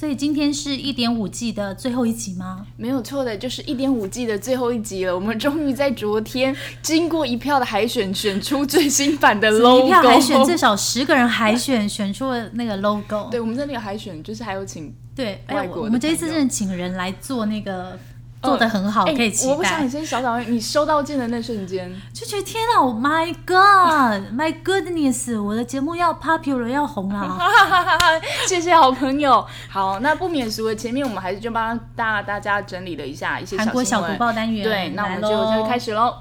所以今天是一点五季的最后一集吗？没有错的，就是一点五季的最后一集了。我们终于在昨天经过一票的海选，选出最新版的 logo。一票海选至少十个人海选，选出了那个 logo。对，我们在那个海选，就是还有请对，外国的我们这一次真的请人来做那个，做的很好，哎可以期待我不想你。先小小，你收到件的那瞬间，就觉得天啊，Oh my God，My goodness，我的节目要 popular 要红啊！谢谢好朋友。好，那不免俗的，前面我们还是就帮大大家整理了一下一些韩国小读报单元，对，那我们就就开始喽。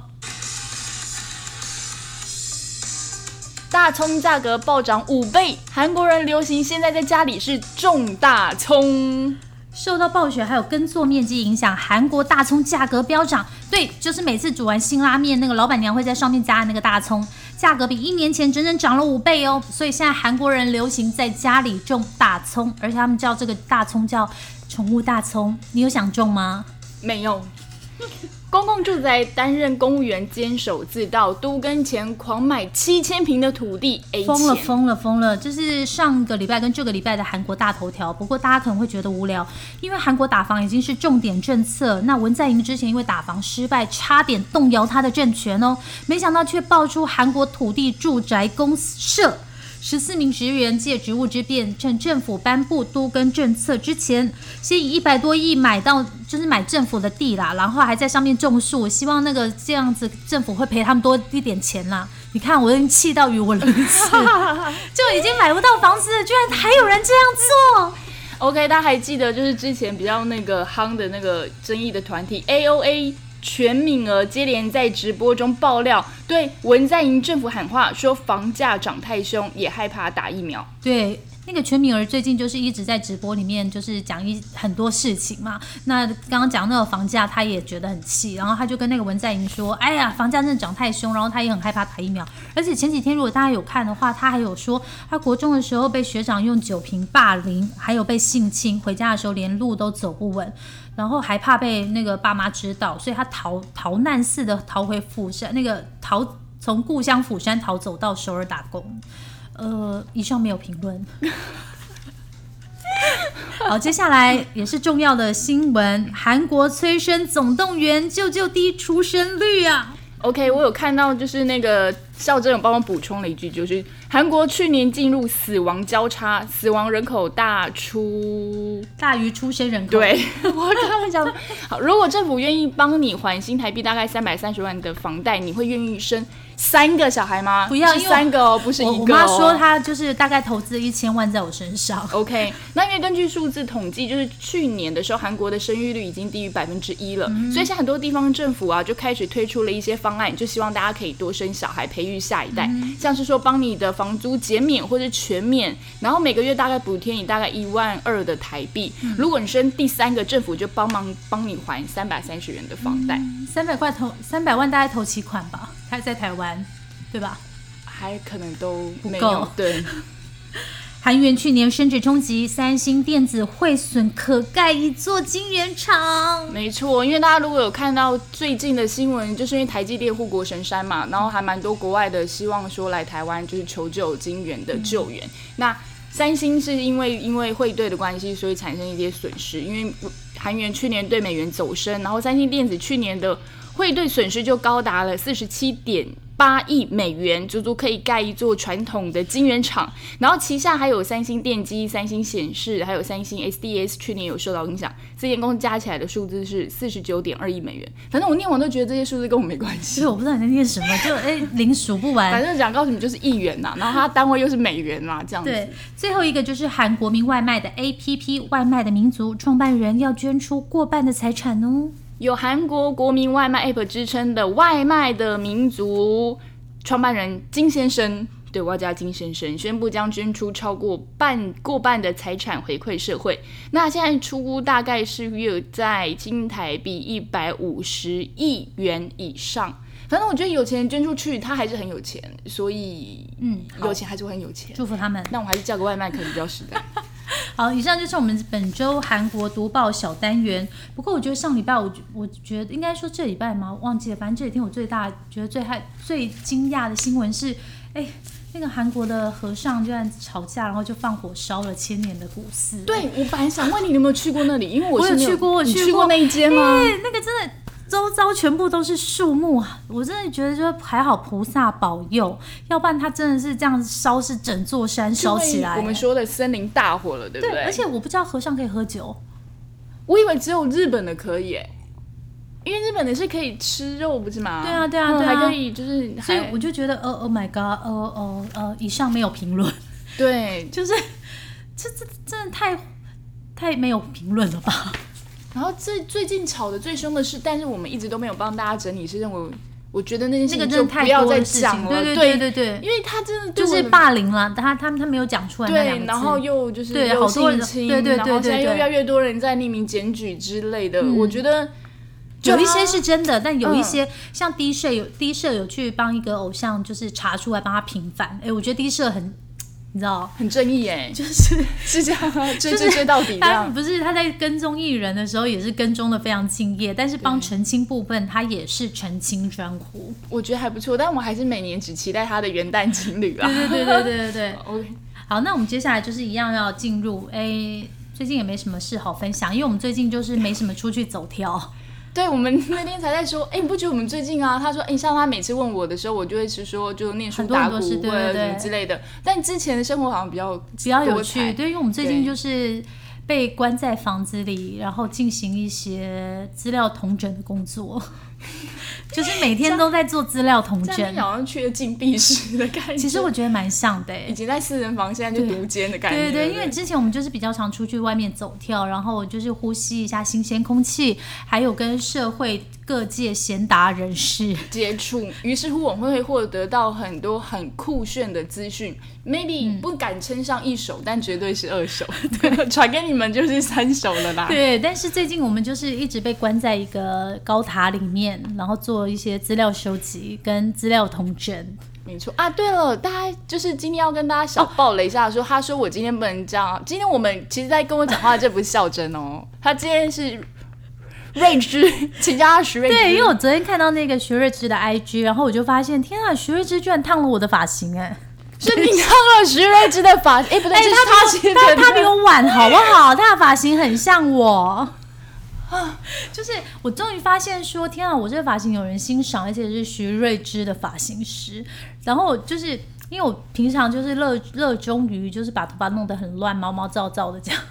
大葱价格暴涨五倍，韩国人流行现在在家里是种大葱。受到暴雪还有耕作面积影响，韩国大葱价格飙涨。对，就是每次煮完辛拉面，那个老板娘会在上面加的那个大葱，价格比一年前整整涨了五倍哦。所以现在韩国人流行在家里种大葱，而且他们叫这个大葱叫宠物大葱。你有想种吗？没有。公共住宅担任公务员坚守自盗，都跟前狂买七千平的土地 A 疯了疯了疯了！这是上个礼拜跟这个礼拜的韩国大头条。不过大家可能会觉得无聊，因为韩国打房已经是重点政策。那文在寅之前因为打房失败，差点动摇他的政权哦，没想到却爆出韩国土地住宅公社。十四名职员借职务之便，趁政府颁布都更政策之前，先以一百多亿买到，就是买政府的地啦，然后还在上面种树，希望那个这样子政府会赔他们多一点钱啦。你看，我已经气到语无伦次，就已经买不到房子了，居然还有人这样做。OK，大家还记得就是之前比较那个夯的那个争议的团体 AOA 全敏儿接连在直播中爆料，对文在寅政府喊话，说房价涨太凶，也害怕打疫苗。对，那个全敏儿最近就是一直在直播里面就是讲一很多事情嘛。那刚刚讲那个房价，他也觉得很气，然后他就跟那个文在寅说：“哎呀，房价真的涨太凶。”然后他也很害怕打疫苗。而且前几天如果大家有看的话，他还有说他国中的时候被学长用酒瓶霸凌，还有被性侵，回家的时候连路都走不稳。然后还怕被那个爸妈知道，所以他逃逃难似的逃回釜山，那个逃从故乡釜山逃走到首尔打工。呃，以上没有评论。好，接下来也是重要的新闻：韩国催生总动员，救救低出生率啊！OK，我有看到，就是那个校正有帮我补充了一句，就是韩国去年进入死亡交叉，死亡人口大出。大于出生人口。对，我跟他们讲，好，如果政府愿意帮你还新台币大概三百三十万的房贷，你会愿意生三个小孩吗？不要三个哦，不是我一个、哦。我妈说她就是大概投资一千万在我身上。OK，那因为根据数字统计，就是去年的时候，韩国的生育率已经低于百分之一了，嗯所以现在很多地方政府啊就开始推出了一些方案，就希望大家可以多生小孩，培育下一代，嗯。像是说帮你的房租减免或者全免，然后每个月大概补贴你大概一万二的台币，嗯。如果你生第三个，政府就帮忙帮你还三百三十元的房贷，三百块投三百万，大概投期款吧，还在台湾，对吧？还可能都没够。有对。韩元去年升值冲击，三星电子汇损可盖一座晶圆厂。没错，因为大家如果有看到最近的新闻，就是因为台积电护国神山嘛，然后还蛮多国外的希望说来台湾就是求救晶圆的救援。那三星是因为因为汇兑的关系，所以产生一些损失，因为韩元去年对美元走升，然后三星电子去年的汇兑损失就高达了四十七点。八亿美元，足足可以盖一座传统的晶圆厂。然后旗下还有三星电机、三星显示，还有三星 SDS，去年有受到影响。这间公司加起来的数字是四十九点二亿美元。反正我念完都觉得这些数字跟我没关系。我不知道你在念什么，就哎零数不完反。正讲告诉你就是亿元呐，然后它单位又是美元呐，这样子。对，最后一个就是韩国民外卖的 APP 外卖的民族创办人要捐出过半的财产哦。有韩国国民外卖 App 之称的外卖的民族创办人金先生，对，我要加金先生，宣布将捐出超过半过半的财产回馈社会。那现在出估大概是约在新台币一百五十亿元以上。反正我觉得有钱人捐出去，他还是很有钱，所以嗯，有钱还是会很有钱。祝福他们。那我还是叫个外卖可能比较实在。好，以上就是我们本周韩国读报小单元。不过我觉得上礼拜我我觉得应该说这礼拜吗？忘记了，反正这几天我最大觉得最害最惊讶的新闻是，哎，那那个韩国的和尚居然吵架，然后就放火烧了千年的古寺。对，我本来想问你，你有没有去过那里？因为我有去过我你去过去过那一间吗？对，那个真的周遭全部都是树木啊！我真的觉得，就还好菩萨保佑，要不然他真的是这样烧，是整座山烧起来。我们说的森林大火了，对不对，而且我不知道和尚可以喝酒，我以为只有日本的可以诶，因为日本的是可以吃肉，不是吗？对啊对啊嗯对啊还可以就是，所以我就觉得，呃，Oh my God，呃呃呃，以上没有评论，对。就是这这真的太太没有评论了吧？然后最最近吵得最凶的是，但是我们一直都没有帮大家整理，是认为我觉得那件事情就那个真的太不要再讲了，对对对对对，因为他真的就是霸凌了，他他他没有讲出来对，然后又就是对好多人对对对然后现在越来越多人在匿名检举之类的，嗯。我觉得有一些是真的，但有一嗯。些、像低社有低社有去帮一个偶像，就是查出来帮他平反。哎，我觉得低社很，你知道，很正义哎，就是是这样啊，追追追到底这他样。不是他在跟踪艺人的时候也是跟踪的非常敬业，但是帮澄清部分他也是澄清专户。我觉得还不错，但我还是每年只期待他的元旦情侣啊。对对对对对对对。OK，好，那我们接下来就是一样要进入哎。最近也没什么事好分享，因为我们最近就是没什么出去走跳。对，我们那天才在说，哎，你不觉得我们最近啊？他说，哎，像他每次问我的时候，我就会是说，就念书打鼓对或者对对什么之类的。但之前的生活好像比较比较有趣，对，因为我们最近就是被关在房子里，然后进行一些资料统整的工作，就是每天都在做资料统整这样听。好像去了禁闭室的感觉。其实我觉得蛮像的、欸，以前在私人房，现在就独间的感觉。对对对，因为之前我们就是比较常出去外面走跳，然后就是呼吸一下新鲜空气，还有跟社会各界贤达人士。接触，于是乎我们会获得到很多很酷炫的资讯，maybe 嗯不敢称上一手，但绝对是二手，传给你们就是三手了啦。对，但是最近我们就是一直被关在一个高塔里面，然后做一些资料收集跟资料统整。没错啊，对了，大家就是今天要跟大家小爆雷一下说他说我今天不能这样。今天我们其实在跟我讲话，这不是孝真哦，他今天是睿智，请叫他徐睿智。对，因为我昨天看到那个徐瑞芝的 IG，然后我就发现，天啊，徐瑞芝居然烫了我的发型、哎，是你烫了徐瑞芝的发型，哎，不对，是他他他比我晚，好不好？他的发型很像我。就是我终于发现说，天啊，我这个发型有人欣赏，而且是徐瑞芝的发型师。然后就是因为我平常就是热热衷于就是把头发弄得很乱、毛毛躁躁的这样，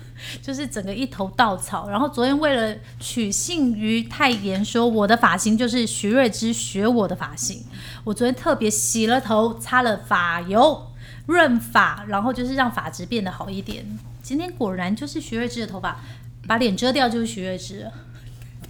就是整个一头稻草。然后昨天为了取信于泰妍说我的发型就是徐瑞芝学我的发型，我昨天特别洗了头，擦了发油。润发，然后就是让发质变得好一点。今天果然就是徐瑞芝的头发，把脸遮掉就是徐瑞芝了。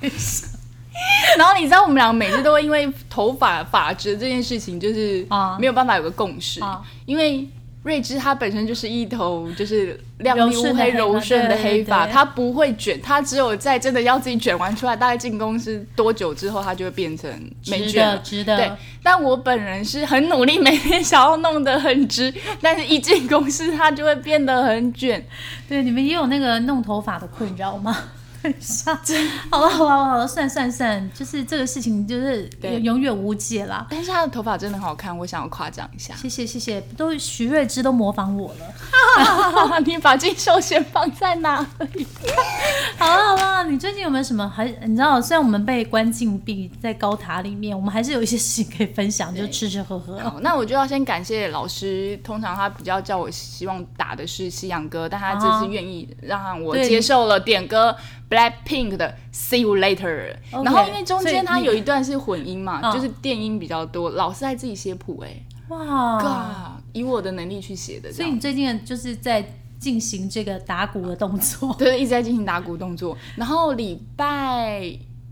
然后你知道我们两个每次都会因为头发发质这件事情，就是啊没有办法有个共识，啊因为瑞芝她本身就是一头就是亮丽乌黑柔顺的黑发她不会卷，她只有在真的要自己卷完出来，大概进公司多久之后，她就会变成没卷了的，直的。对，但我本人是很努力，每天想要弄得很直，但是一进公司它就会变得很卷。对，你们也有那个弄头发的困扰吗？好了好了好了，算算算，就是这个事情就是永远无解啦。但是他的头发真的很好看，我想要夸奖一下。谢谢谢谢，都徐瑞芝都模仿我了。你把金秀贤放在哪里？好了好了，你最近有没有什么？还你知道，虽然我们被关禁闭在高塔里面，我们还是有一些事情可以分享，就吃吃喝喝。好，那我就要先感谢老师。通常他比较叫我希望打的是西洋歌，但他这啊次愿意让我接受了点歌 Blackpink 的 See You Later。然后因为中间它有一段是混音嘛，嗯就是电音比较多，老师还自己写谱哎、哇，嘎，以我的能力去写的。所以你最近就是在进行这个打鼓的动作。对，一直在进行打鼓动作。然后礼拜，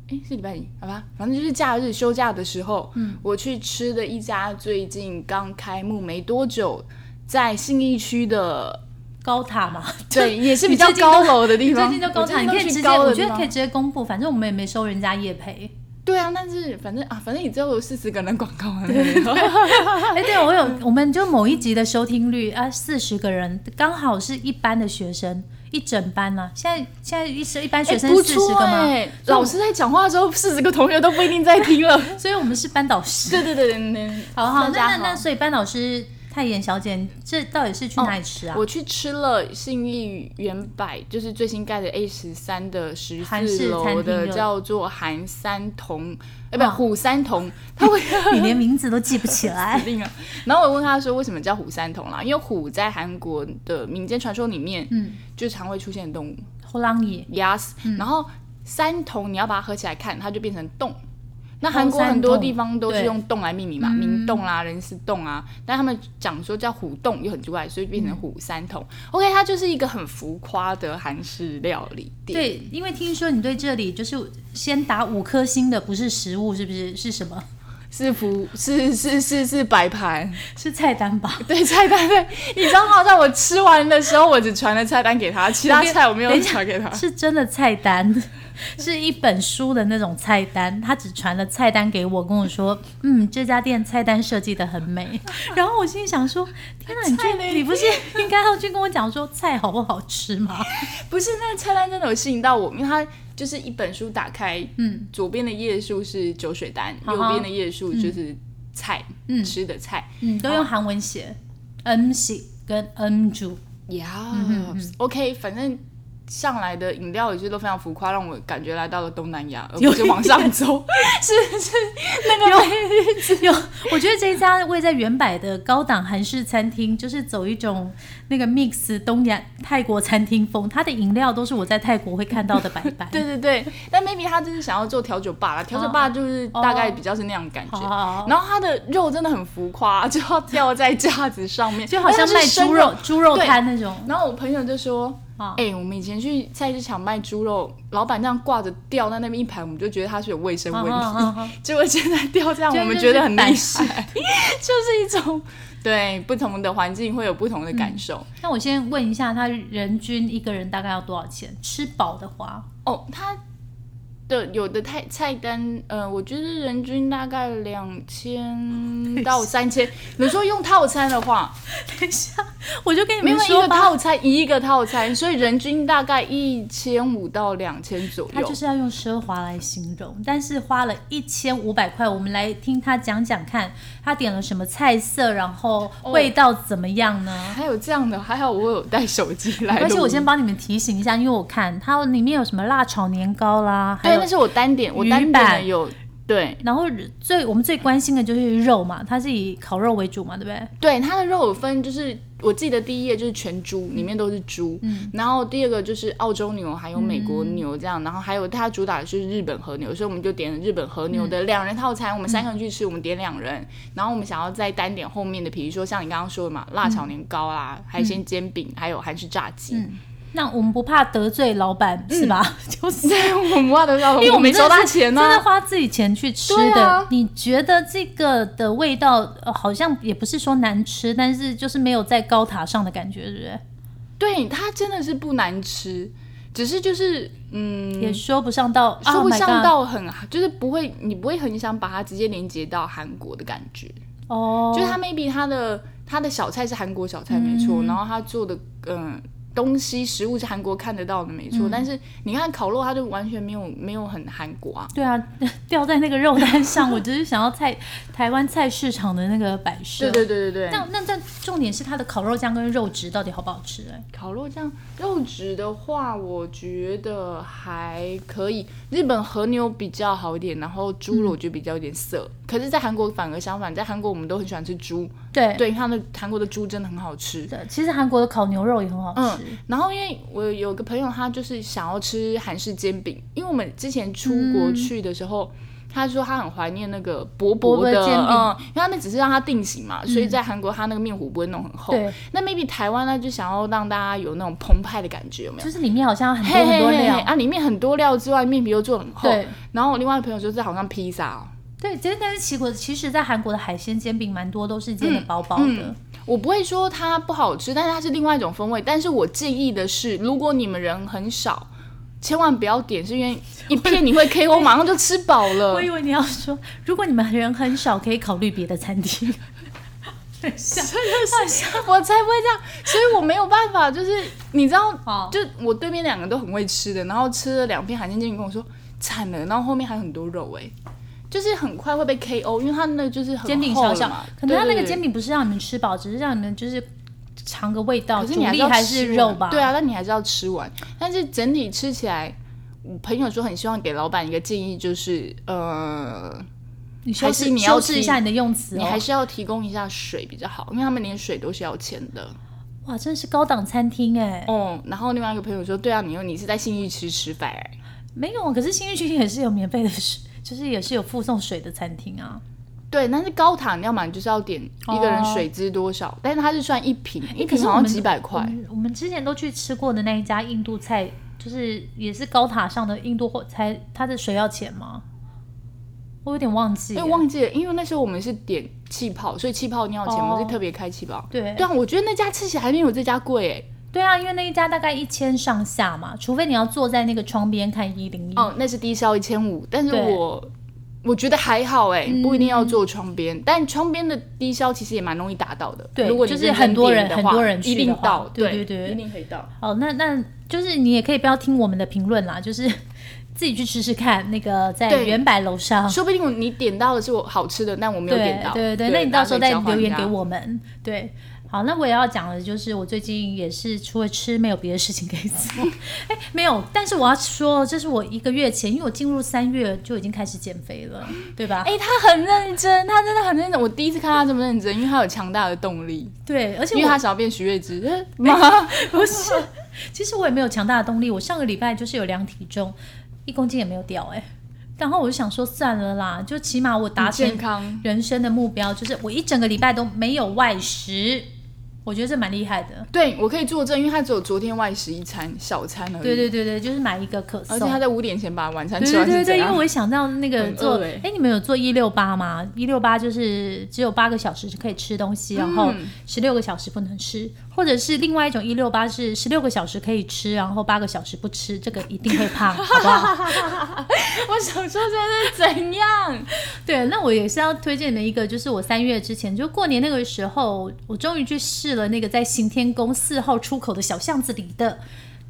哎，是礼拜几？好吧，反正就是假日休假的时候，嗯，我去吃的一家最近刚开幕没多久，在信义区的，高塔嘛，对，也是比较高楼的地方。最近就高塔，你可以直接，我觉得可以直接公布，反正我们也没收人家业配。对啊，但是反正啊，反正你只有四十个人广告啊。哎，对，我有，我们就某一集的收听率啊，四十个人，刚好是一班的学生，一整班呢、现在现在一是一班学生不四十错个吗？哎，老师在讲话的时候，四十个同学都不一定在听了。所以我们是班导师。对对对对对，好好，那那那所以班导师泰妍小姐，这到底是去哪里吃啊？我去吃了信义原百，就是最新盖的 A 十三的十四楼的，叫做韩三同，哎，不，虎三同。他会，你连名字都记不起来。然后我问他说，为什么叫虎三同啦？因为虎在韩国的民间传说里面，嗯，就常会出现的动物。后浪野，yes。然后三同，你要把它合起来看，它就变成洞。那韩国很多地方都是用洞来命名嘛，明洞啦、仁寺洞啊，但他们讲说叫虎洞又很奇怪，所以变成虎三洞。OK，它就是一个很浮夸的韩式料理店。对，因为听说你对这里就是先打五颗星的不是食物，是不是？是什么？是服是是是是摆盘，是菜单吧？对，菜单对。你知道吗？在我吃完的时候，我只传了菜单给他，其他菜我没有传给他。是真的菜单。是一本书的那种菜单，他只传了菜单给我，跟我说，嗯，这家店菜单设计的很美。然后我心里想说，天哪，你去你不是应该要去跟我讲说菜好不好吃吗？不是，那个菜单真的有吸引到我，因为它就是一本书打开，嗯，左边的页数是酒水单，右边的页数就是菜，嗯，吃的菜，嗯，都用韩文写嗯喜跟嗯主，呀，OK，反正。上来的饮料也是都非常浮夸，让我感觉来到了东南亚，而不是往上走。是是那个有，有我觉得这一家位在原百的高档韩式餐厅，就是走一种那个 mix 东亚泰国餐厅风。它的饮料都是我在泰国会看到的白白。对对对，但 maybe 他就是想要做调酒吧啦，调酒吧就是大概比较是那样感觉。然后它的肉真的很浮夸，就要吊在架子上面，就好像卖猪肉猪肉摊那种。然后我朋友就说。哎，我们以前去菜市场卖猪肉，老板那样挂着吊在那边一排，我们就觉得它是有卫生问题。结果现在吊这样，我们觉得很难受，就是一种对不同的环境会有不同的感受。那我先问一下，他人均一个人大概要多少钱？吃饱的话，哦，他。的有的菜菜单，呃，我觉得人均大概两千 到三千。你说用套餐的话，等一下，我就跟你们说一个套餐一个套餐，所以人均大概一千五到两千左右。他就是要用奢华来形容，但是花了一千五百块，我们来听他讲讲看，他点了什么菜色，然后味道怎么样呢？还有这样的，还好我有带手机来。而且我先帮你们提醒一下，因为我看它里面有什么辣炒年糕啦，还有。那是我单点，我单点有对，然后最我们最关心的就是肉嘛，它是以烤肉为主嘛，对不对？对，它的肉有分，就是我记得第一页就是全猪，里面都是猪，嗯，然后第二个就是澳洲牛，还有美国牛这样，然后还有它主打的是日本和牛，所以我们就点了日本和牛的两人套餐，我们三个人去吃，我们点两人，然后我们想要再单点后面的，比如说像你刚刚说的嘛，辣炒年糕啦，海鲜煎饼，还有韩式炸鸡。那我们不怕得罪老板是吧？就是我们不怕得罪老板，因为我没收他钱呢，真的花自己钱去吃的。你觉得这个的味道好像也不是说难吃，但是就是没有在高塔上的感觉，是不是？对，它真的是不难吃，只是就是嗯，也说不上到说不上到很，就是不会，你不会很想把它直接连接到韩国的感觉哦。就是它 maybe 它的它的小菜是韩国小菜没错，然后它做的嗯。东西食物是韩国看得到的，没错。但是你看烤肉，它就完全没有没有很韩国啊。对啊，掉在那个肉单上，我只是想要菜台湾菜市场的那个摆设。对对对对对。那那但重点是它的烤肉酱跟肉质到底好不好吃？哎，烤肉酱肉质的话，我觉得还可以。日本和牛比较好一点，然后猪肉我觉得比较有点涩。可是，在韩国反而相反，在韩国我们都很喜欢吃猪。对对，他们韩国的猪真的很好吃。对，其实韩国的烤牛肉也很好吃。嗯，然后因为我有个朋友，他就是想要吃韩式煎饼，因为我们之前出国去的时候，他说他很怀念那个薄薄的煎饼，因为他们只是让它定型嘛，所以在韩国他那个面糊不会弄很厚。对，那 maybe 台湾呢就想要让大家有那种澎湃的感觉，有没有？就是里面好像很多很多料啊，里面很多料之外，面皮又做很厚。对，然后我另外朋友说这好像披萨。对，其实但是奇国，其实，在韩国的海鲜煎饼蛮多都是煎的薄薄的。我不会说它不好吃，但是它是另外一种风味。但是我建议的是，如果你们人很少，千万不要点，是因为一片你会 KO，马上就吃饱了。我以为你要说，如果你们人很少，可以考虑别的餐厅。像我才不会这样，所以我没有办法，就是你知道，就我对面两个都很会吃的，然后吃了两片海鲜煎饼，跟我说惨了，然后后面还有很多肉哎。就是很快会被 KO，因为它那个就是很煎饼小小可能它那个煎饼不是让你们吃饱，只是让你们就是尝个味道，可是你还是肉吧？对啊，但你还是要吃完。但是整体吃起来，我朋友说很希望给老板一个建议，就是呃，你还是你要提修饰一下你的用词、哦，你还是要提供一下水比较好，因为他们连水都是要钱的。哇，真是高档餐厅哎、哦，然后另外一个朋友说，对啊，你又你是在信誉区吃饭。哎、没有，可是信誉区也是有免费的水，就是也是有附送水的餐厅啊。对，但是高塔你要么你就是要点一个人哦水资多少，但是它是算一瓶，一瓶好像几百块。们我们之前都去吃过的那一家印度菜，就是也是高塔上的印度货菜，它的水要钱吗？我有点忘记因了。为忘记了，因为那时候我们是点气泡，所以气泡要钱，哦我们是特别开气泡。对对啊，我觉得那家吃起来还没有这家贵哎。对啊，因为那一家大概一千上下嘛，除非你要坐在那个窗边看一零一。哦，那是低消一千五，但是我我觉得还好哎，不一定要坐窗边，但窗边的低消其实也蛮容易达到的。对如果你就是很多人的话很多人去一定的话到，对对对对一定可以到。哦，那那就是你也可以不要听我们的评论啦，就是自己去吃吃看。那个在对原百楼上，说不定你点到的是我好吃的，但我没有对点到。对对，那你到时候再留言给。我们。对，好，那我也要讲的就是，我最近也是除了吃没有别的事情可以做。哎，没有，但是我要说，这是我一个月前，因为我进入三月就已经开始减肥了，对吧？哎、他很认真，他真的很认真。我第一次看他这么认真，因为他有强大的动力，对，而且因为我他想要变徐月之。呃 妈，不是，其实我也没有强大的动力。我上个礼拜就是有量体重，一公斤也没有掉哎、然后我就想说算了啦，就起码我达成康。人生的目标，就是我一整个礼拜都没有外食，我觉得这蛮厉害的。对我可以作证，因为他只有昨天外食一餐小餐而已。对对对对，就是买一个可颂。而且他在五点前把晚餐吃完对对对，因？为我一想到那个做，哎，你们有做一六八吗？一六八就是只有八个小时就可以吃东西，然后嗯十六个小时不能吃，或者是另外一种一六八是十六个小时可以吃，然后八个小时不吃，这个一定会胖，好不好？我想说这是怎样？对，那我也是要推荐你们一个，就是我三月之前就过年那个时候，我终于去试了那个在行天宫四号出口的小巷子里的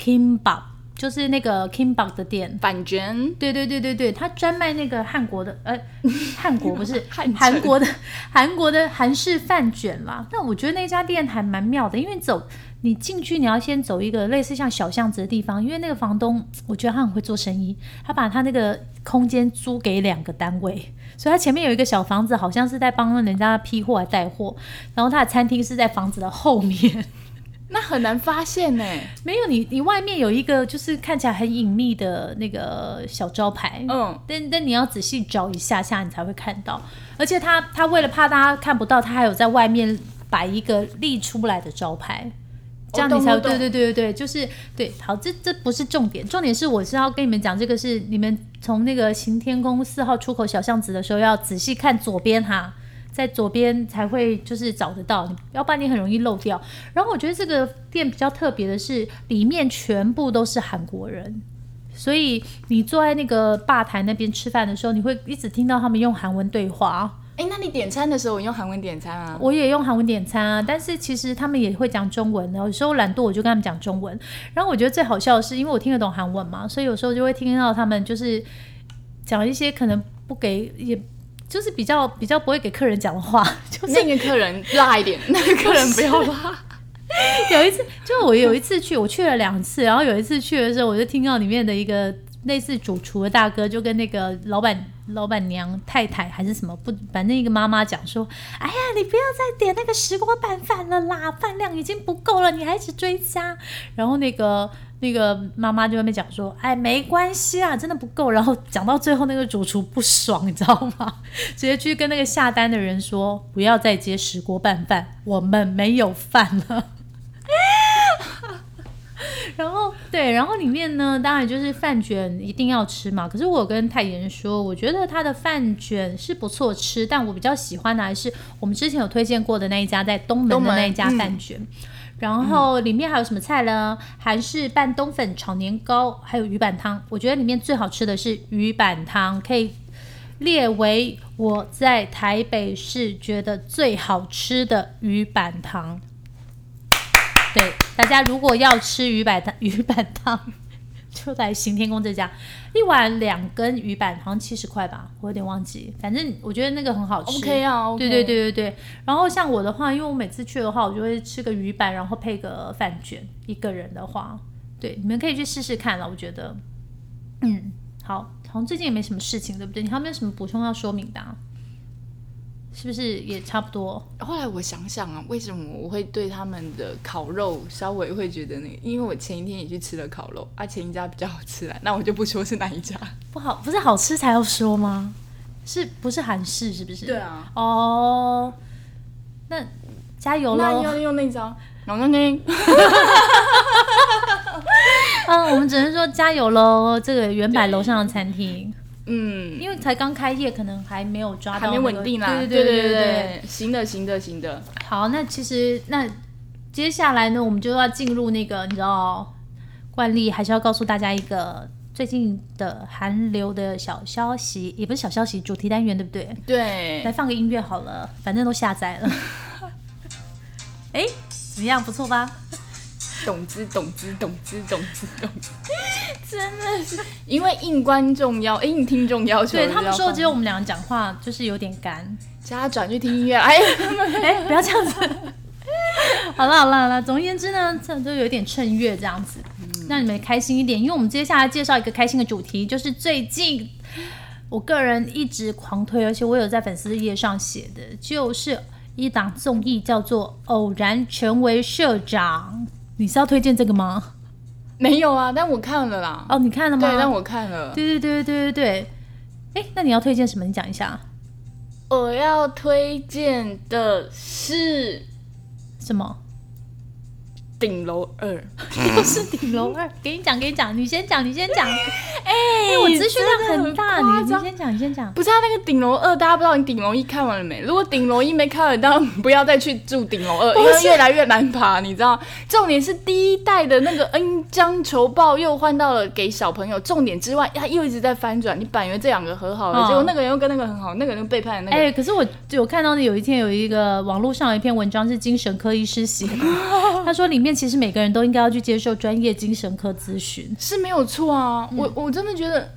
Kimbap，就是那个 Kimbap 的店。反卷对对对对对，他专卖那个韩国的，呃，韩国不是韩国的韩国的韩式饭卷啦。那我觉得那家店还蛮妙的，因为走你进去，你要先走一个类似像小巷子的地方，因为那个房东我觉得他很会做生意，他把他那个空间租给两个单位，所以他前面有一个小房子，好像是在帮人家批货还带货，然后他的餐厅是在房子的后面。那很难发现呢。没有你，你外面有一个就是看起来很隐秘的那个小招牌，嗯，但但你要仔细找一下下，你才会看到。而且他他为了怕大家看不到，他还有在外面摆一个立出来的招牌，这样你才会对对对对对，就是对。好，这这不是重点，重点是我是要跟你们讲，这个是你们从那个行天宫四号出口小巷子的时候，要仔细看左边哈。在左边才会就是找得到，你要不然你很容易漏掉。然后我觉得这个店比较特别的是，里面全部都是韩国人，所以你坐在那个吧台那边吃饭的时候，你会一直听到他们用韩文对话。哎，那你点餐的时候，我用韩文点餐啊？我也用韩文点餐啊，但是其实他们也会讲中文的。有时候懒惰，我就跟他们讲中文。然后我觉得最好笑的是，因为我听得懂韩文嘛，所以有时候就会听到他们就是讲一些可能不给，也就是比较比较不会给客人讲的话，就是那个客人辣一点，那个客人不要辣。有一次，就我有一次去，我去了两次，然后有一次去的时候，我就听到里面的一个类似主厨的大哥，就跟那个老板、老板娘、太太还是什么不，反正一个妈妈讲说：“哎呀，你不要再点那个石锅拌饭了啦，饭量已经不够了，你还一直追加。”然后那个那个妈妈就在那边讲说：“哎，没关系啊，真的不够。”然后讲到最后，那个主厨不爽，你知道吗？直接去跟那个下单的人说：“不要再接石锅拌饭，我们没有饭了。” 然后对，然后里面呢，当然就是饭卷一定要吃嘛。可是我有跟泰妍说，我觉得他的饭卷是不错吃，但我比较喜欢的还是我们之前有推荐过的那一家在东门的那一家嗯饭卷。然后里面还有什么菜呢？韩式拌冬粉炒年糕，还有鱼板汤。我觉得里面最好吃的是鱼板汤，可以列为我在台北市觉得最好吃的鱼板汤。对，大家如果要吃鱼板汤，鱼板汤 就在行天宫这家，一碗两根鱼板好像七十块吧，我有点忘记。反正我觉得那个很好吃。OK 啊对对对对对。然后像我的话，因为我每次去的话，我就会吃个鱼板，然后配个饭卷。一个人的话，对，你们可以去试试看了。我觉得，嗯，好，好像最近也没什么事情，对不对？你还有没有什么补充要说明的、啊？是不是也差不多？后来我想想啊，为什么我会对他们的烤肉稍微会觉得那个？因为我前一天也去吃了烤肉，啊，前一家比较好吃啦，那我就不说是哪一家。不好，不是好吃才要说吗？是不是韩式？是不是？对啊，哦，那加油喽！那要用那张，然后呢？嗯，我们只能说加油喽！这个原版楼上的餐厅，嗯，因为才刚开业，可能还没有抓到、还没稳定啦。对对对对对对，行的行的行的。好，那其实那接下来呢，我们就要进入那个你知道惯例，还是要告诉大家一个最近的韩流的小消息，也不是小消息，主题单元对不对？对来，放个音乐好了，反正都下载了。哎，怎么样？不错吧？懂之懂之懂之懂之懂之，真的是因为应观众要应听众要求，对他们说，只有我们俩讲话就是有点干。叫他转去听音乐。哎，哎，不要这样子。好了好了好了，总而言之呢，这都有点趁月这样子，让你们开心一点。因为我们接下来介绍一个开心的主题，就是最近我个人一直狂推，而且我有在粉丝页上写的，就是一档综艺叫做《偶然成为社长》。你是要推荐这个吗？没有啊，但我看了啦。哦，你看了吗？对，但我看了。对对对对对对对。哎，那你要推荐什么？你讲一下。我要推荐的是什么？顶楼二，又是顶楼二。给你讲，给你讲，你先讲，你先讲。哎、我资讯量很大，你你先讲，你先讲。不是他那个顶楼二，大家不知道你顶楼一看完了没？如果顶楼一没看完，当然不要再去住顶楼二，因为越来越难爬，你知道？重点是第一代的那个恩将仇报又换到了给小朋友，重点之外，他又一直在翻转。你本以为这两个和好了，嗯结果那个人又跟那个很好，那个人又背叛了那个人。哎、可是我有看到的有一天有一个网络上有一篇文章是精神科医师写的，他说里面其实每个人都应该要去接受专业精神科咨询。是没有错啊，嗯我我真的觉得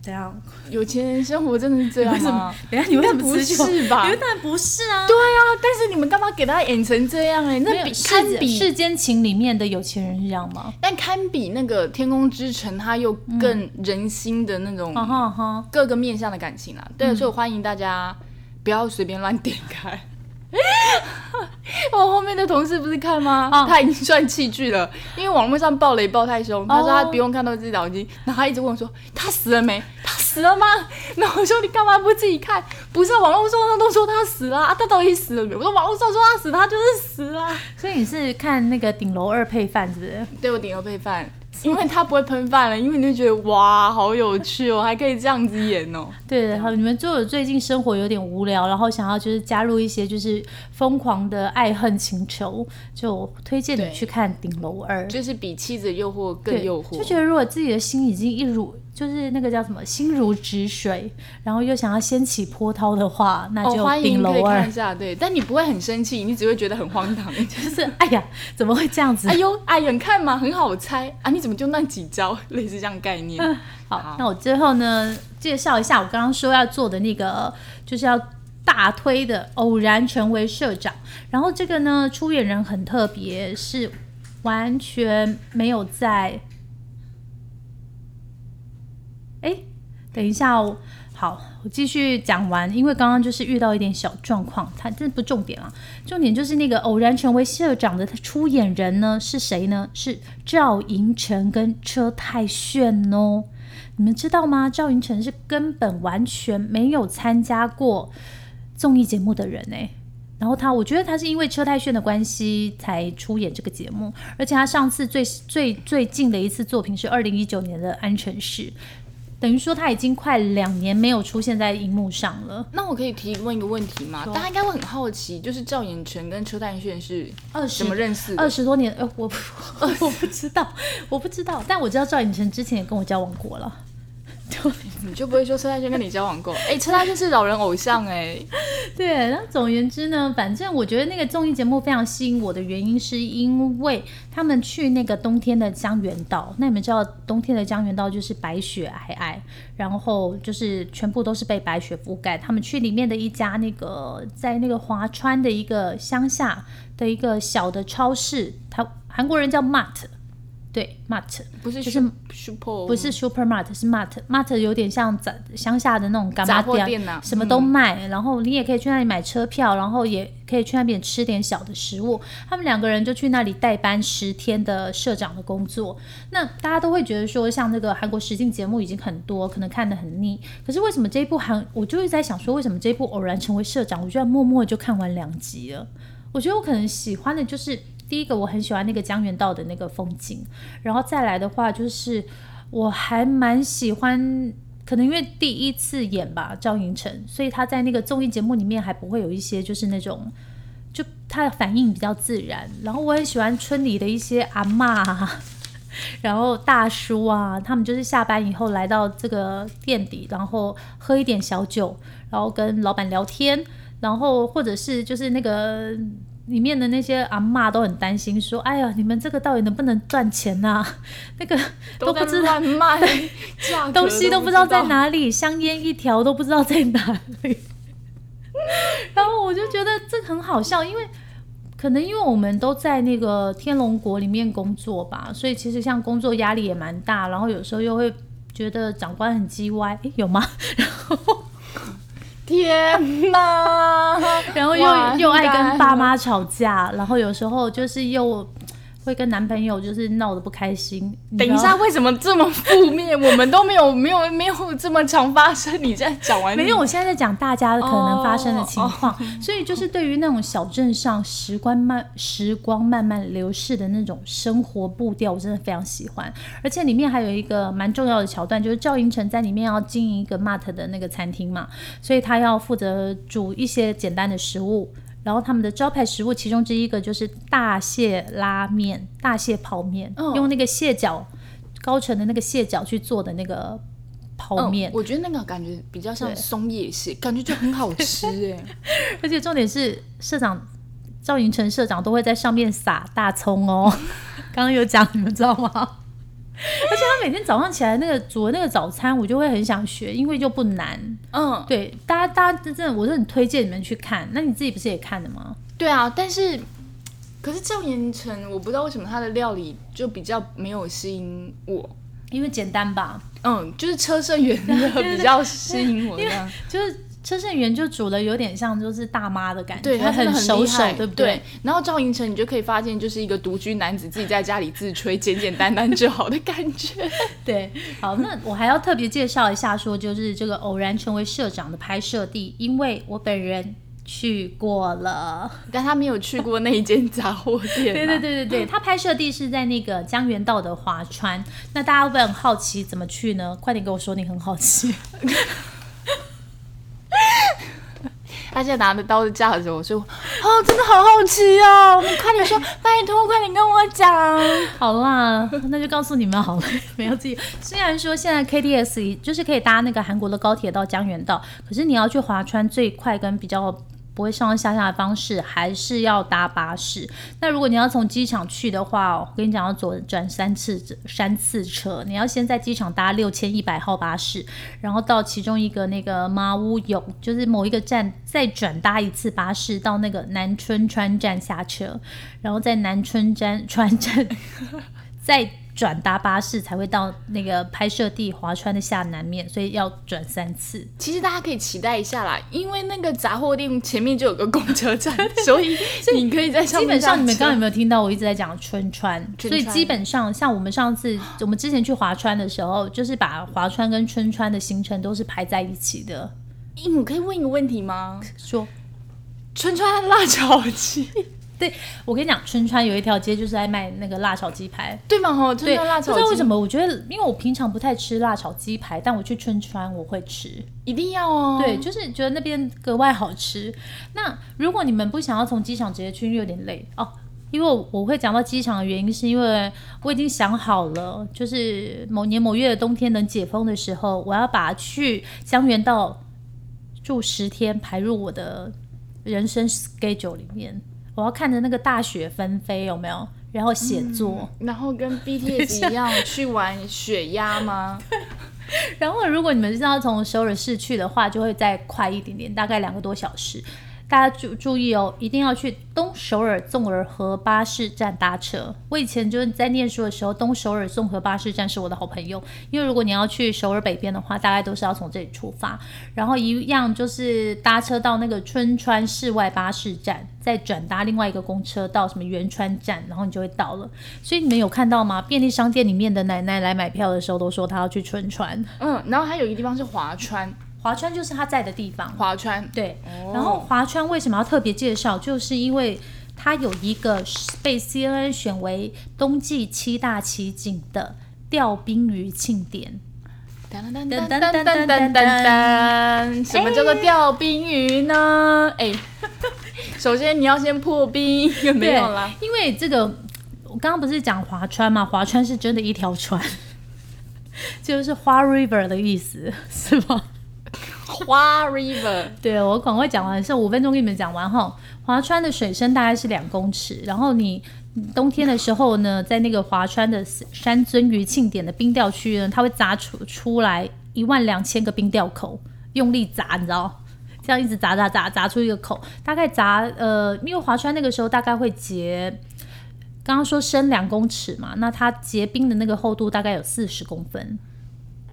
怎样？有钱人生活真的是这样吗？等一下你为什么不是吧你当然不是啊。对啊，但是你们干嘛给他演成这样、哎，那比堪比世间情里面的有钱人是这样吗？但堪比那个《天空之城》，它又更人心的那种。各个面向的感情啊。对，所以我欢迎大家不要随便乱点开。我 后面的同事不是看吗？啊他已经算弃剧了，因为网络上爆雷爆太凶。他说他不用看到自己脑筋，然后他一直问我说他死了没？他死了吗？然后我说你干嘛不自己看？不是网络上都说他死了啊，他到底死了没？我说网络上说他死，他就是死了。所以你是看那个顶楼二配饭是不是？对我顶楼配饭，因为他不会喷饭了，因为你就觉得哇，好有趣哦，还可以这样子演哦。对，然后你们就有最近生活有点无聊，然后想要就是加入一些就是疯狂的爱恨情仇，就推荐你去看《顶楼二》。就是比妻子诱惑更诱惑，就觉得如果自己的心已经一如就是那个叫什么心如止水，然后又想要掀起波涛的话，那哦，就欢顶楼二迎可以看一。下，对，但你不会很生气，你只会觉得很荒唐。就是哎呀，怎么会这样子？哎呦，哎呀，你看嘛，很好猜啊，你怎么就那几招，类似这样概念。好好，那我最后呢，介绍一下我刚刚说要做的那个，就是要大推的《偶然成为社长》。然后这个呢，出演人很特别，是完全没有在。哎，等一下哦。好，我继续讲完，因为刚刚就是遇到一点小状况，它这不重点啊，重点就是那个偶然成为社长的出演人呢是谁呢？是赵寅成跟车太铉哦。你们知道吗？赵寅成是根本完全没有参加过综艺节目的人哎。然后他，我觉得他是因为车太铉的关系才出演这个节目，而且他上次最最最近的一次作品是二零一九年的《安城市》，等于说他已经快两年没有出现在荧幕上了。那我可以提问一个问题吗？大家应该会很好奇，就是赵寅成跟车太炫是二十怎么认识？二十多年，呃，我 我不知道，我不知道，但我知道赵寅成之前也跟我交往过了。你就不会说车太铉跟你交往过？哎、车太铉是老人偶像哎、对，那总而言之呢，反正我觉得那个综艺节目非常吸引我的原因，是因为他们去那个冬天的江原道。那你们知道，冬天的江原道就是白雪皑皑，然后就是全部都是被白雪覆盖。他们去里面的一家那个在那个华川的一个乡下的一个小的超市，他韩国人叫 Mart，对 Mart。不是就是 super 不是 supermart，是 mart，mart 有点像杂乡下的那种干货店呐什么都卖。然后你也可以去那里买车票，然后也可以去那边吃点小的食物。他们两个人就去那里代班十天的社长的工作。那大家都会觉得说，像这个韩国实境节目已经很多，可能看得很腻。可是为什么这一部韩，我就是在想说，为什么这一部偶然成为社长，我居然默默就看完两集了？我觉得我可能喜欢的就是第一个，我很喜欢那个江原道的那个风景，然后再来的话就是我还蛮喜欢，可能因为第一次演吧赵寅成，所以他在那个综艺节目里面还不会有一些就是那种。就他的反应比较自然，然后我很喜欢村里的一些阿嬷啊，然后大叔啊，他们就是下班以后来到这个店里，然后喝一点小酒，然后跟老板聊天，然后或者是就是那个里面的那些阿嬷都很担心，说：“哎呀，你们这个到底能不能赚钱呐、那个都不知道乱卖，东西都不不知道在。哪里，香烟一条都不知道在哪里。然后我就觉得这很好笑，因为可能因为我们都在那个天龙国里面工作吧，所以其实像工作压力也蛮大，然后有时候又会觉得长官很叽歪，诶有吗？天哪！然后又又爱跟爸妈吵架，然后有时候就是又会跟男朋友就是闹得不开心。等一下，为什么这么负面？我们都没有没有没有这么常发生。你在讲完，没有，我现在在讲大家可能发生的情哦况，所以就是对于那种小镇上时光慢时光慢慢流逝的那种生活步调，我真的非常喜欢。而且里面还有一个蛮重要的桥段，就是赵寅成在里面要经营一个 Mart 的那个餐厅嘛，所以他要负责煮一些简单的食物。然后他们的招牌食物其中之一个就是大蟹拉面、大蟹泡面，嗯用那个蟹脚高层的那个蟹脚去做的那个泡面嗯，，我觉得那个感觉比较像松叶蟹，感觉就很好吃哎。而且重点是社长赵云成社长都会在上面撒大葱哦。刚刚有讲，你们知道吗？而且他每天早上起来那个煮的那个早餐，我就会很想学，因为就不难。嗯，对，大家大家真的，我是很推荐你们去看。那你自己不是也看了吗？对啊，但是可是赵岩成，我不知道为什么他的料理就比较没有吸引我。因为简单吧，嗯，就是车胜元的比较吸引我这样。就是车胜元就煮的有点像就是大妈的感觉，对他很熟手对不对？然后赵寅成，你就可以发现，就是一个独居男子自己在家里自吹，简简单单就好的感觉。对，好，那我还要特别介绍一下，说就是这个偶然成为社长的拍摄地，因为我本人去过了。但他没有去过那一间杂货店、啊。对对对对对，他拍摄地是在那个江原道的华川。那大家会不会很好奇怎么去呢？快点跟我说你很好奇。他现在拿着刀子架着我说：“哦，真的好好奇哦，你快点说，拜托，快点跟我讲。好啦，那就告诉你们好了，没有自己。虽然说现在 KTS 就是可以搭那个韩国的高铁到江原道，可是你要去华川最快跟比较。不会上上下下的方式，还是要搭巴士。那如果你要从机场去的话，我跟你讲要左转三次三次车。你要先在机场搭六千一百号巴士，然后到其中一个那个马屋勇，就是某一个站，再转搭一次巴士到那个南春川站下车，然后在南春站川站 再转搭巴士才会到那个拍摄地华川的下南面，所以要转三次。”其实大家可以期待一下啦，因为那个杂货店前面就有个公车站，所以你可以在上基本。上你们刚刚有没有听到我一直在讲春川？春川所以基本上像我们上次我们之前去华川的时候，就是把华川跟春川的行程都是排在一起的。咦，我可以问一个问题吗？说，春川辣炒鸡，对我跟你讲，春川有一条街就是在卖那个辣炒鸡排。对吗？对，川辣炒鸡不知道为什么，我觉得因为我平常不太吃辣炒鸡排，但我去春川我会吃。一定要哦。对，就是觉得那边格外好吃。那如果你们不想要从机场直接去，因为有点累哦。因为我我会讲到机场的原因，是因为我已经想好了，就是某年某月的冬天能解封的时候，我要把去江原道住十天排入我的人生 schedule 里面。我要看着那个大雪纷飞，有没有？然后写作，然后跟 BTS 一样去玩雪鸭吗？然后如果你们是要从首尔市去的话，就会再快一点点，大概两个多小时。大家注注意哦，一定要去东首尔纵儿河巴士站搭车。我以前就是在念书的时候，东首尔综合巴士站是我的好朋友。因为如果你要去首尔北边的话，大概都是要从这里出发，然后一样就是搭车到那个春川市外巴士站，再转搭另外一个公车到什么元川站，然后你就会到了。所以你们有看到吗？便利商店里面的奶奶来买票的时候，都说她要去春川。嗯，然后还有一个地方是华川。华川就是他在的地方。华川对，然后华川为什么要特别介绍？就是因为它有一个被 CNN 选为冬季七大奇景的钓冰鱼庆典。噔噔噔噔噔噔噔噔，什么叫做钓冰鱼呢？哎，首先你要先破冰，没有啦。因为这个我刚刚不是讲华川嘛？华川是真的一条船，就是花 river 的意思，是吗？花 river，对我赶快讲完，剩五分钟给你们讲完哈。划川的水深大概是两公尺，然后你冬天的时候呢，在那个划川的山尊鱼庆典的冰钓区呢，它会砸出出来一万两千个冰钓口，用力砸，你知道，这样一直砸砸砸砸出一个口，大概砸呃，因为划川那个时候大概会结，刚刚说深两公尺嘛，那它结冰的那个厚度大概有四十公分。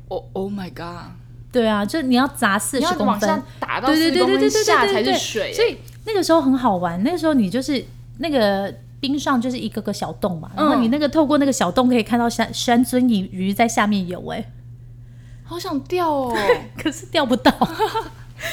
哦，Oh my god！对啊，就你要砸四十公分，打到四十公分下才是水，所以那个时候很好玩。那个时候你就是那个冰上就是一个个小洞嘛，然后你那个透过那个小洞可以看到山山尊鱼鱼在下面游，哎，好想钓哦，可是钓不到，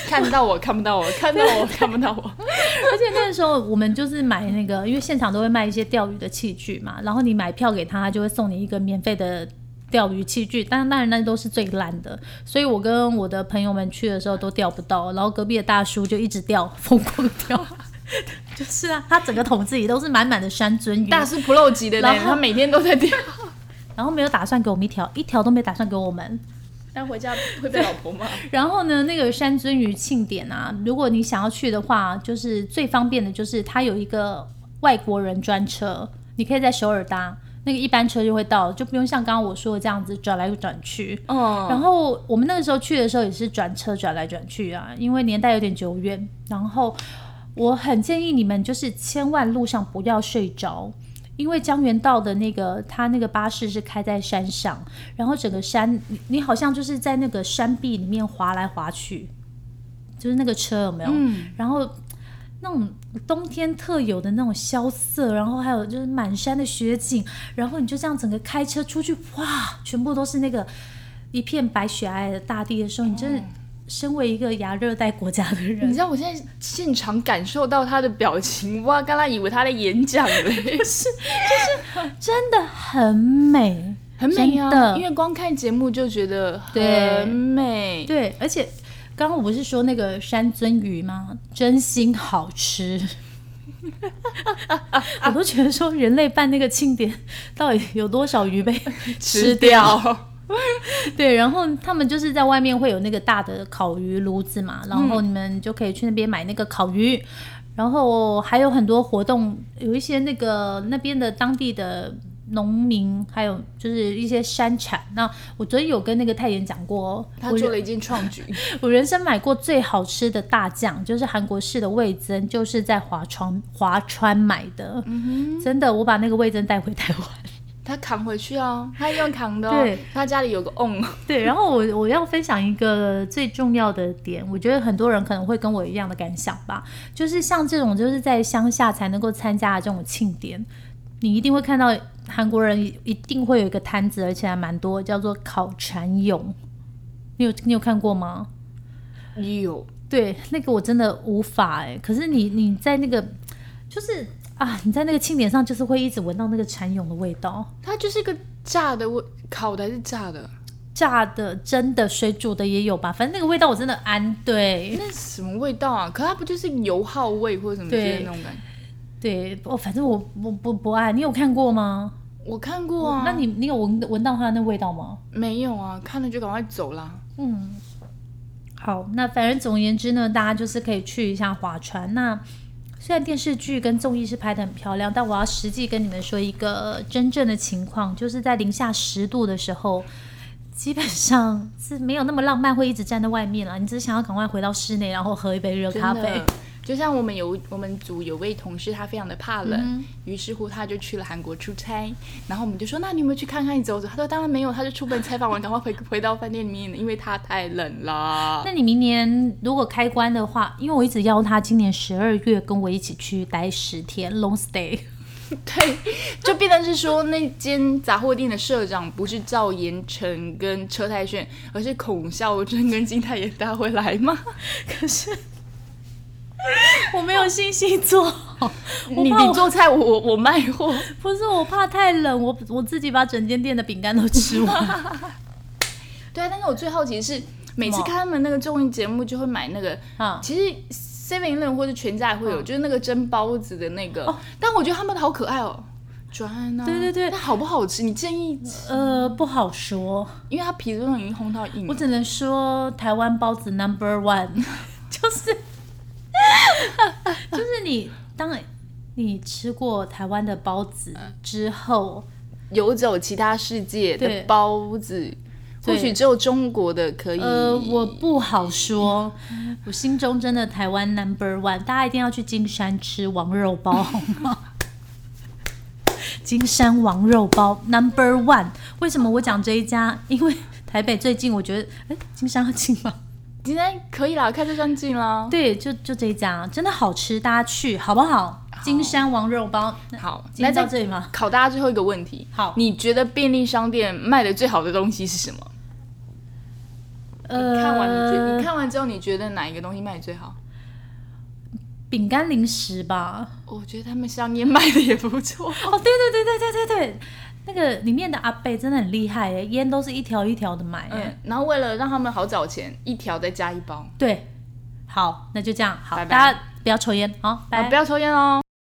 看到我看不到我，看到我看不到我。而且那个时候我们就是买那个，因为现场都会卖一些钓鱼的器具嘛，然后你买票给他，他就会送你一个免费的。钓鱼器具，但当然那都是最烂的，所以我跟我的朋友们去的时候都钓不到，然后隔壁的大叔就一直钓，疯狂钓，就是啊，他整个桶子里都是满满的山鳟鱼，大叔 Pro 级的，然后他每天都在钓，然后没有打算给我们一条，一条都没打算给我们，但回家会被老婆骂。然后呢，那个山鳟鱼庆典啊，如果你想要去的话，就是最方便的就是它有一个外国人专车，你可以在首尔搭。那个一班车就会到，就不用像刚刚我说的这样子转来转去。哦。然后我们那个时候去的时候也是转车转来转去啊，因为年代有点久远。然后我很建议你们就是千万路上不要睡着，因为江原道的那个它那个巴士是开在山上，然后整个山你你好像就是在那个山壁里面滑来滑去，就是那个车有没有？嗯。然后。那种冬天特有的那种萧瑟，然后还有就是满山的雪景，然后你就这样整个开车出去，哇，全部都是那个一片白雪皑皑的大地的时候，你真的身为一个亚热带国家的人，你知道我现在现场感受到他的表情，哇，刚刚以为他在演讲嘞，是，就是真的很美，很美啊，因为光看节目就觉得很美，对，而且。刚刚我不是说那个山尊鱼吗？真心好吃，我都觉得说人类办那个庆典，到底有多少鱼被吃掉？对，然后他们就是在外面会有那个大的烤鱼炉子嘛，然后你们就可以去那边买那个烤鱼，然后还有很多活动，有一些那个那边的当地的。农民还有就是一些山产。那我昨天有跟那个太妍讲过，他做了一件创举。我人生买过最好吃的大酱，就是韩国式的味增，就是在华川华川买的。嗯真的，我把那个味增带回台湾。他扛回去哦，他用扛的。对，他家里有个瓮。对，然后我我要分享一个最重要的点，我觉得很多人可能会跟我一样的感想吧，就是像这种就是在乡下才能够参加的这种庆典，你一定会看到。韩国人一定会有一个摊子，而且还蛮多，叫做烤蚕蛹。你有你有看过吗？有。对，那个我真的无法哎。可是你你在那个，就是啊，你在那个庆典上，就是会一直闻到那个蚕蛹的味道。它就是一个炸的味，烤的还是炸的？炸的、蒸的、水煮的也有吧。反正那个味道我真的安对。那什么味道啊？可它不就是油耗味或者什么之类的那种感觉？对，我反正我我不不爱，你有看过吗？我看过啊，那你你有闻闻到它的那味道吗？没有啊？看了就赶快走啦。嗯，好，那反正总而言之呢，大家就是可以去一下划船。那虽然电视剧跟综艺是拍的很漂亮，但我要实际跟你们说一个真正的情况，就是在零下十度的时候，基本上是没有那么浪漫，会一直站在外面了。你只是想要赶快回到室内，然后喝一杯热咖啡。就像我们有我们组有位同事，他非常的怕冷，嗯于是乎他就去了韩国出差，然后我们就说，那你有没有去看看你走走？他说当然没有，他就出门采访完，赶快回回到饭店里面，因为他太冷了。那你明年如果开关的话，因为我一直邀他今年十二月跟我一起去待十天 long stay。对，就变成是说那间杂货店的社长不是赵延成跟车太炫，而是孔孝真跟金泰妍，大家会来吗？可是 我没有信心做好，我你你做菜，我我我卖货。不是我怕太冷，我我自己把整间店的饼干都吃完。对啊，但是我最好奇的是，每次看他们那个综艺节目，就会买那个，啊其实 Seven Eleven 或者全家也会有，就是那个蒸包子的那个。但我觉得他们好可爱哦，转啊，对对对那好不好吃？你建议？呃，不好说，因为它皮都已经烘到硬。我只能说台湾包子 number one，就是 就是你当你吃过台湾的包子之后，游走其他世界的包子，或许只有中国的可以。呃，我不好说，我心中真的台湾 number one，大家一定要去金山吃王肉包，好吗？金山王肉包 number one，为什么我讲这一家？因为台北最近我觉得，哎，金山要进吗？今天可以啦，开车上进啦。对，就就这一家，真的好吃，大家去好不好？金山王肉包，好，今天到这里吗？考大家最后一个问题。好你觉得便利商店卖的最好的东西是什么？呃，看完你觉得，你看完之后你觉得哪一个东西卖的最好？饼干零食吧？我觉得他们香烟卖的也不错。哦，对对对对对对对，那个里面的阿贝真的很厉害耶，烟都是一条一条的买耶。嗯，然后为了让他们好找钱，一条再加一包。对，好，那就这样，好，拜拜大家不要抽烟，好，拜啊，不要抽烟哦。